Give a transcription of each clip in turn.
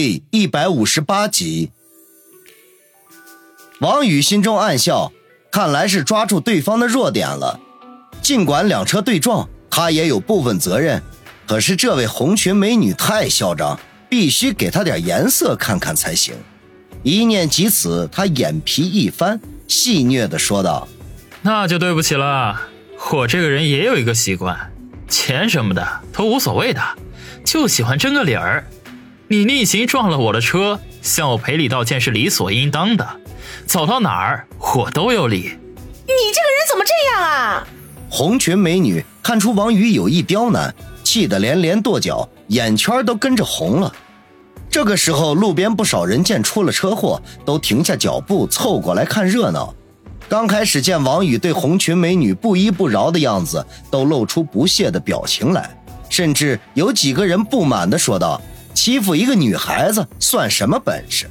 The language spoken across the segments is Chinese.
第一百五十八集，王宇心中暗笑，看来是抓住对方的弱点了。尽管两车对撞，他也有部分责任。可是这位红裙美女太嚣张，必须给她点颜色看看才行。一念及此，他眼皮一翻，戏谑的说道：“那就对不起了，我这个人也有一个习惯，钱什么的都无所谓的，就喜欢争个理儿。”你逆行撞了我的车，向我赔礼道歉是理所应当的。走到哪儿我都有理。你这个人怎么这样啊？红裙美女看出王宇有意刁难，气得连连跺脚，眼圈都跟着红了。这个时候，路边不少人见出了车祸，都停下脚步凑过来看热闹。刚开始见王宇对红裙美女不依不饶的样子，都露出不屑的表情来，甚至有几个人不满的说道。欺负一个女孩子算什么本事？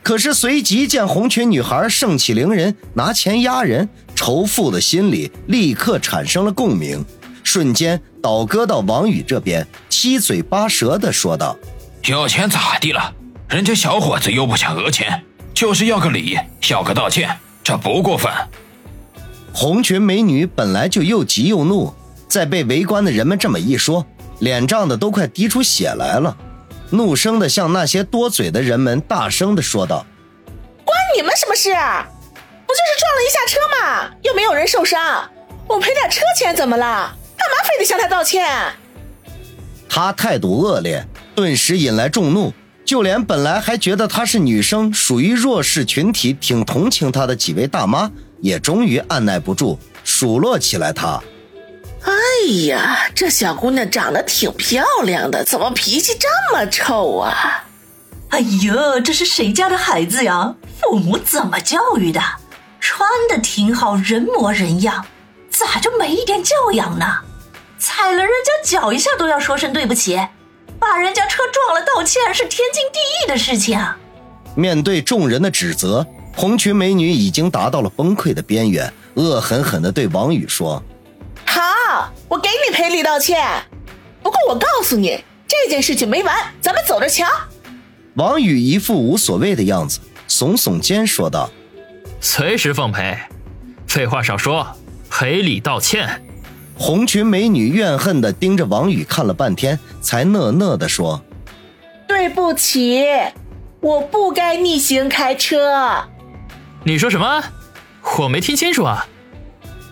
可是随即见红裙女孩盛气凌人，拿钱压人，仇富的心理立刻产生了共鸣，瞬间倒戈到王宇这边，七嘴八舌的说道：“有钱咋地了？人家小伙子又不想讹钱，就是要个礼，要个道歉，这不过分。”红裙美女本来就又急又怒，在被围观的人们这么一说，脸涨的都快滴出血来了。怒声的向那些多嘴的人们大声的说道：“关你们什么事？不就是撞了一下车吗？又没有人受伤，我赔点车钱怎么了？干嘛非得向他道歉？”他态度恶劣，顿时引来众怒，就连本来还觉得她是女生，属于弱势群体，挺同情她的几位大妈，也终于按耐不住数落起来她。哎呀，这小姑娘长得挺漂亮的，怎么脾气这么臭啊？哎呀，这是谁家的孩子呀？父母怎么教育的？穿的挺好，人模人样，咋就没一点教养呢？踩了人家脚一下都要说声对不起，把人家车撞了道歉是天经地义的事情。面对众人的指责，红裙美女已经达到了崩溃的边缘，恶狠狠地对王宇说。好，我给你赔礼道歉。不过我告诉你，这件事情没完，咱们走着瞧。王宇一副无所谓的样子，耸耸肩说道：“随时奉陪。废话少说，赔礼道歉。”红裙美女怨恨的盯着王宇看了半天，才讷讷的说：“对不起，我不该逆行开车。”你说什么？我没听清楚啊。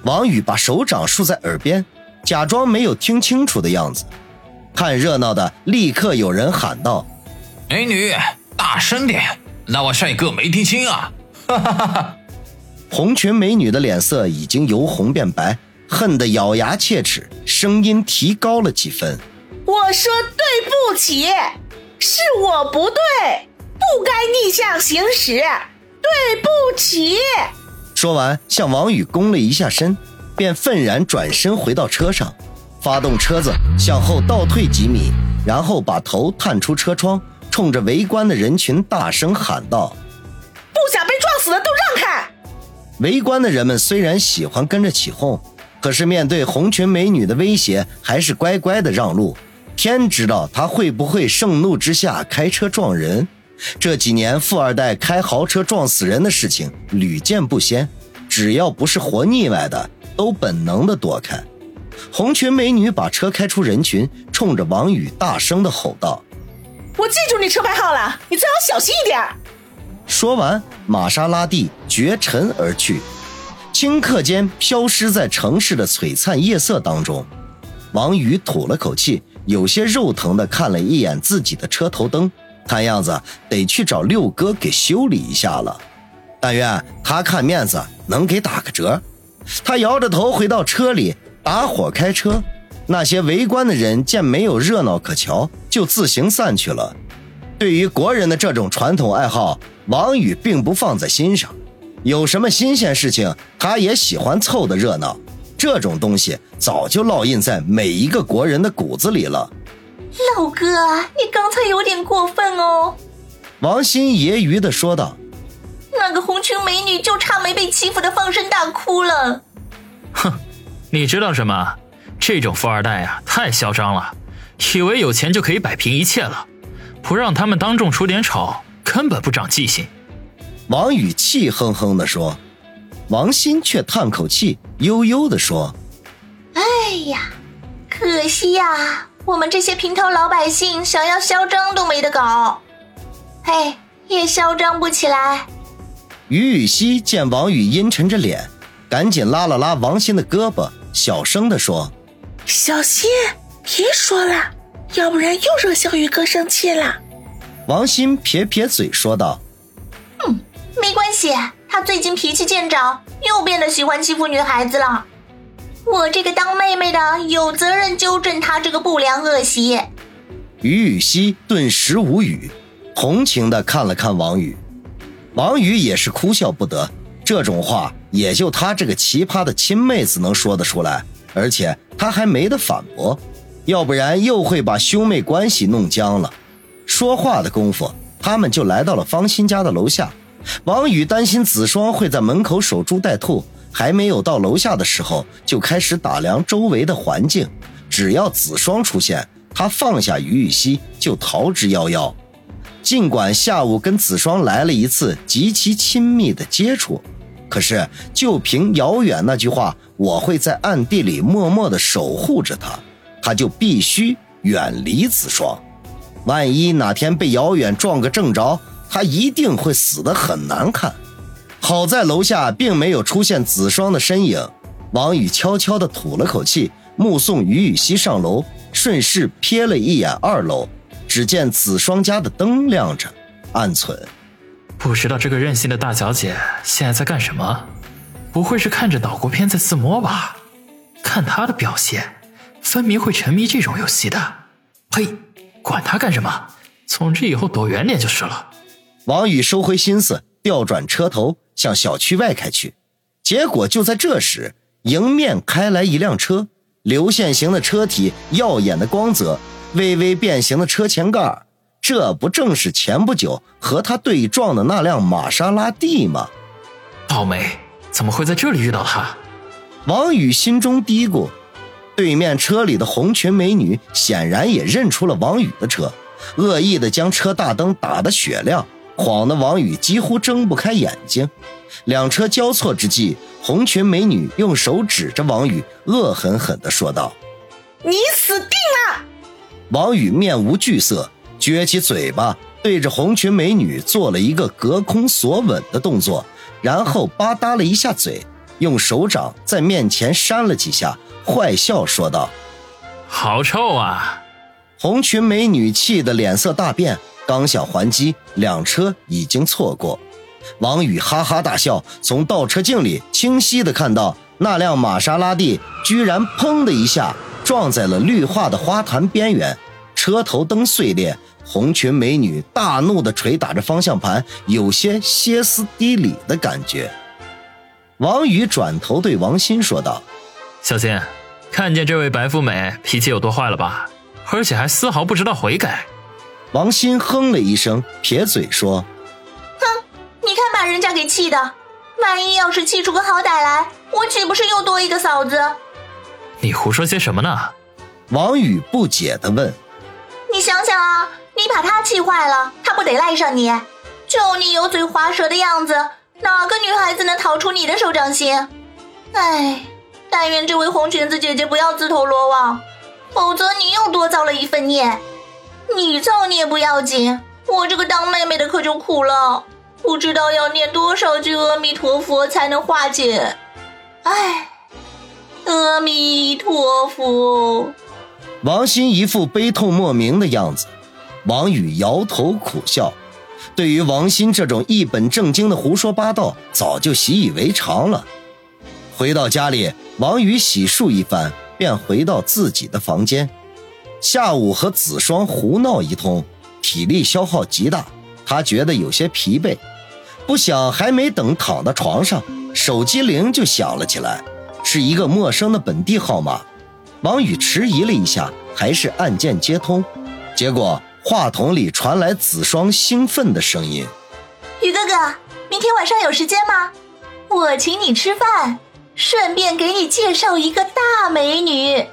王宇把手掌竖在耳边，假装没有听清楚的样子。看热闹的立刻有人喊道：“美女，大声点！那我帅哥没听清啊！”哈哈哈哈！红裙美女的脸色已经由红变白，恨得咬牙切齿，声音提高了几分：“我说对不起，是我不对，不该逆向行驶，对不起。”说完，向王宇躬了一下身，便愤然转身回到车上，发动车子向后倒退几米，然后把头探出车窗，冲着围观的人群大声喊道：“不想被撞死的都让开！”围观的人们虽然喜欢跟着起哄，可是面对红裙美女的威胁，还是乖乖的让路。天知道他会不会盛怒之下开车撞人。这几年，富二代开豪车撞死人的事情屡见不鲜，只要不是活腻歪的，都本能的躲开。红裙美女把车开出人群，冲着王宇大声的吼道：“我记住你车牌号了，你最好小心一点。”说完，玛莎拉蒂绝尘而去，顷刻间消失在城市的璀璨夜色当中。王宇吐了口气，有些肉疼的看了一眼自己的车头灯。看样子得去找六哥给修理一下了，但愿他看面子能给打个折。他摇着头回到车里，打火开车。那些围观的人见没有热闹可瞧，就自行散去了。对于国人的这种传统爱好，王宇并不放在心上。有什么新鲜事情，他也喜欢凑的热闹。这种东西早就烙印在每一个国人的骨子里了。老哥，你刚才有点过分哦。”王鑫揶揄的说道。“那个红裙美女就差没被欺负的放声大哭了。”“哼，你知道什么？这种富二代啊，太嚣张了，以为有钱就可以摆平一切了。不让他们当众出点丑，根本不长记性。王宇气哼哼地说，王鑫却叹口气，悠悠地说：“哎呀，可惜呀，我们这些平头老百姓想要嚣张都没得搞，哎，也嚣张不起来。”于雨溪见王宇阴沉着脸，赶紧拉了拉王鑫的胳膊，小声地说：“小心，别说了，要不然又惹小雨哥生气了。”王鑫撇撇嘴说道：“嗯，没关系，他最近脾气见长，又变得喜欢欺负女孩子了。我这个当妹妹的有责任纠正他这个不良恶习。”于雨溪顿时无语，同情地看了看王宇。王宇也是哭笑不得，这种话也就他这个奇葩的亲妹子能说得出来，而且他还没得反驳，要不然又会把兄妹关系弄僵了。说话的功夫，他们就来到了方心家的楼下。王宇担心子双会在门口守株待兔，还没有到楼下的时候，就开始打量周围的环境。只要子双出现，他放下于雨溪就逃之夭夭。尽管下午跟子双来了一次极其亲密的接触，可是就凭遥远那句话“我会在暗地里默默的守护着他”，他就必须远离子双。万一哪天被遥远撞个正着，他一定会死得很难看。好在楼下并没有出现子双的身影，王宇悄悄地吐了口气，目送于雨溪上楼，顺势瞥了一眼二楼。只见子双家的灯亮着，暗存，不知道这个任性的大小姐现在在干什么？不会是看着岛国片在自摸吧？看她的表现，分明会沉迷这种游戏的。呸！管他干什么？总之以后躲远点就是了。王宇收回心思，调转车头向小区外开去。结果就在这时，迎面开来一辆车，流线型的车体，耀眼的光泽。微微变形的车前盖，这不正是前不久和他对撞的那辆玛莎拉蒂吗？倒霉，怎么会在这里遇到他？王宇心中嘀咕。对面车里的红裙美女显然也认出了王宇的车，恶意的将车大灯打得雪亮，晃得王宇几乎睁不开眼睛。两车交错之际，红裙美女用手指着王宇，恶狠狠地说道：“你死定了！”王宇面无惧色，撅起嘴巴，对着红裙美女做了一个隔空锁吻的动作，然后吧嗒了一下嘴，用手掌在面前扇了几下，坏笑说道：“好臭啊！”红裙美女气得脸色大变，刚想还击，两车已经错过。王宇哈哈大笑，从倒车镜里清晰的看到那辆玛莎拉蒂居然砰的一下。撞在了绿化的花坛边缘，车头灯碎裂，红裙美女大怒的捶打着方向盘，有些歇斯底里的感觉。王宇转头对王鑫说道：“小心，看见这位白富美脾气有多坏了吧？而且还丝毫不知道悔改。”王鑫哼了一声，撇嘴说：“哼，你看把人家给气的，万一要是气出个好歹来，我岂不是又多一个嫂子？”你胡说些什么呢？王宇不解地问。你想想啊，你把他气坏了，他不得赖上你？就你油嘴滑舌的样子，哪个女孩子能逃出你的手掌心？哎，但愿这位红裙子姐姐不要自投罗网，否则你又多造了一份孽。你造孽不要紧，我这个当妹妹的可就苦了，不知道要念多少句阿弥陀佛才能化解。哎。阿弥陀佛。王鑫一副悲痛莫名的样子，王宇摇头苦笑。对于王鑫这种一本正经的胡说八道，早就习以为常了。回到家里，王宇洗漱一番，便回到自己的房间。下午和子双胡闹一通，体力消耗极大，他觉得有些疲惫。不想还没等躺到床上，手机铃就响了起来。是一个陌生的本地号码，王宇迟疑了一下，还是按键接通。结果话筒里传来子双兴奋的声音：“宇哥哥，明天晚上有时间吗？我请你吃饭，顺便给你介绍一个大美女。”